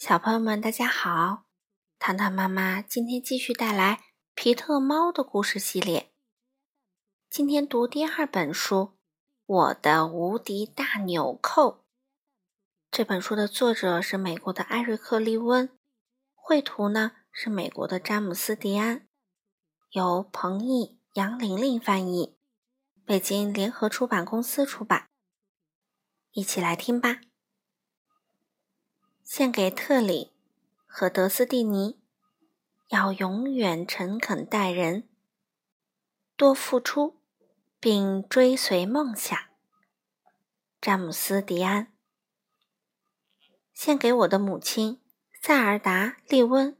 小朋友们，大家好！糖糖妈妈今天继续带来皮特猫的故事系列。今天读第二本书《我的无敌大纽扣》。这本书的作者是美国的艾瑞克·利温，绘图呢是美国的詹姆斯·迪安，由彭毅、杨玲玲翻译，北京联合出版公司出版。一起来听吧。献给特里和德斯蒂尼，要永远诚恳待人，多付出，并追随梦想。詹姆斯·迪安。献给我的母亲塞尔达·利温，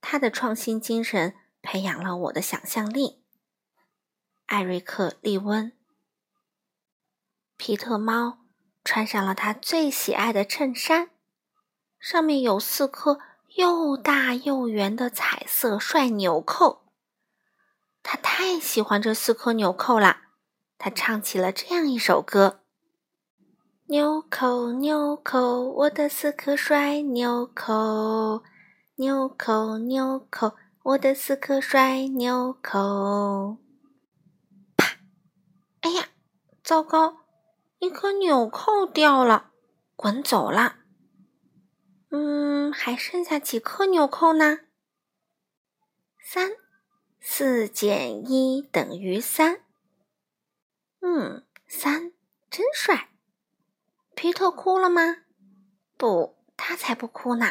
她的创新精神培养了我的想象力。艾瑞克·利温。皮特猫穿上了他最喜爱的衬衫。上面有四颗又大又圆的彩色帅纽扣，他太喜欢这四颗纽扣啦！他唱起了这样一首歌：“纽扣，纽扣，我的四颗帅纽扣，纽扣，纽扣，我的四颗帅纽扣。”啪！哎呀，糟糕，一颗纽扣掉了，滚走了。嗯，还剩下几颗纽扣呢？三，四减一等于三。嗯，三真帅。皮特哭了吗？不，他才不哭呢。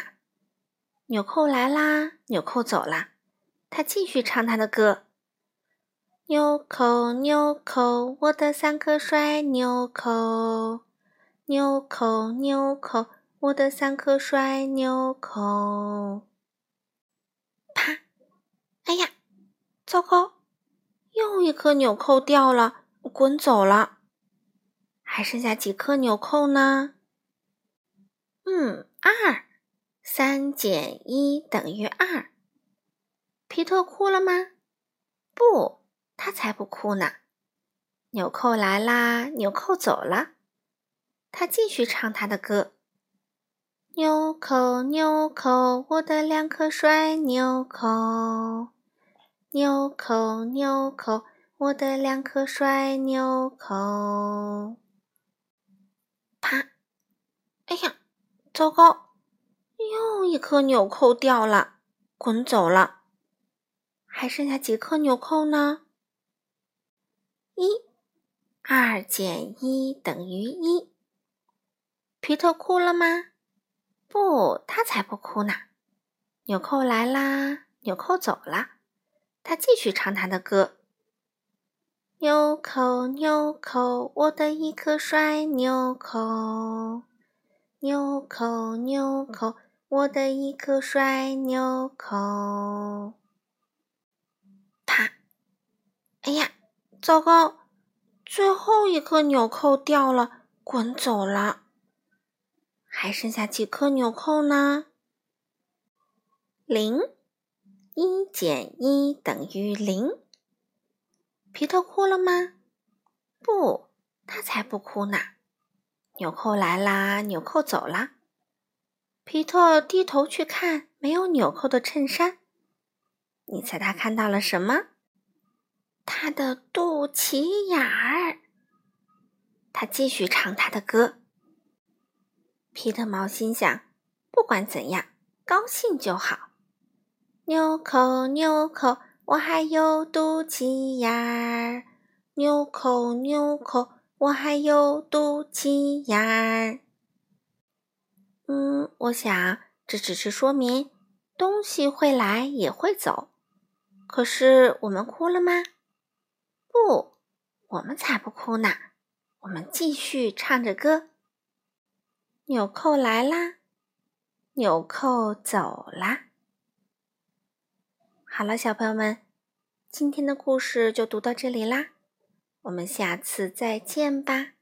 纽扣来啦，纽扣走啦。他继续唱他的歌。纽扣，纽扣，我的三颗帅纽扣。纽扣，纽扣。我的三颗帅纽扣，啪！哎呀，糟糕，又一颗纽扣掉了，滚走了。还剩下几颗纽扣呢？嗯，二，三减一等于二。皮特哭了吗？不，他才不哭呢。纽扣来啦，纽扣走了。他继续唱他的歌。纽扣，纽扣，我的两颗帅纽扣。纽扣，纽扣，我的两颗帅纽扣。啪！哎呀，糟糕，又一颗纽扣掉了，滚走了。还剩下几颗纽扣呢？一，二减一等于一。皮特哭了吗？不，他才不哭呢！纽扣来啦，纽扣走了。他继续唱他的歌。纽扣，纽扣，我的一颗帅纽扣。纽扣，纽扣，我的一颗帅纽扣。啪！哎呀，糟糕！最后一颗纽扣掉了，滚走了。还剩下几颗纽扣呢？零，一减一等于零。皮特哭了吗？不，他才不哭呢。纽扣来啦，纽扣走啦。皮特低头去看没有纽扣的衬衫，你猜他看到了什么？他的肚脐眼儿。他继续唱他的歌。皮特猫心想：“不管怎样，高兴就好。”纽扣，纽扣，我还有肚脐眼儿。纽扣，纽扣，我还有肚脐眼儿。嗯，我想这只是说明东西会来也会走。可是我们哭了吗？不，我们才不哭呢。我们继续唱着歌。纽扣来啦，纽扣走啦。好了，小朋友们，今天的故事就读到这里啦，我们下次再见吧。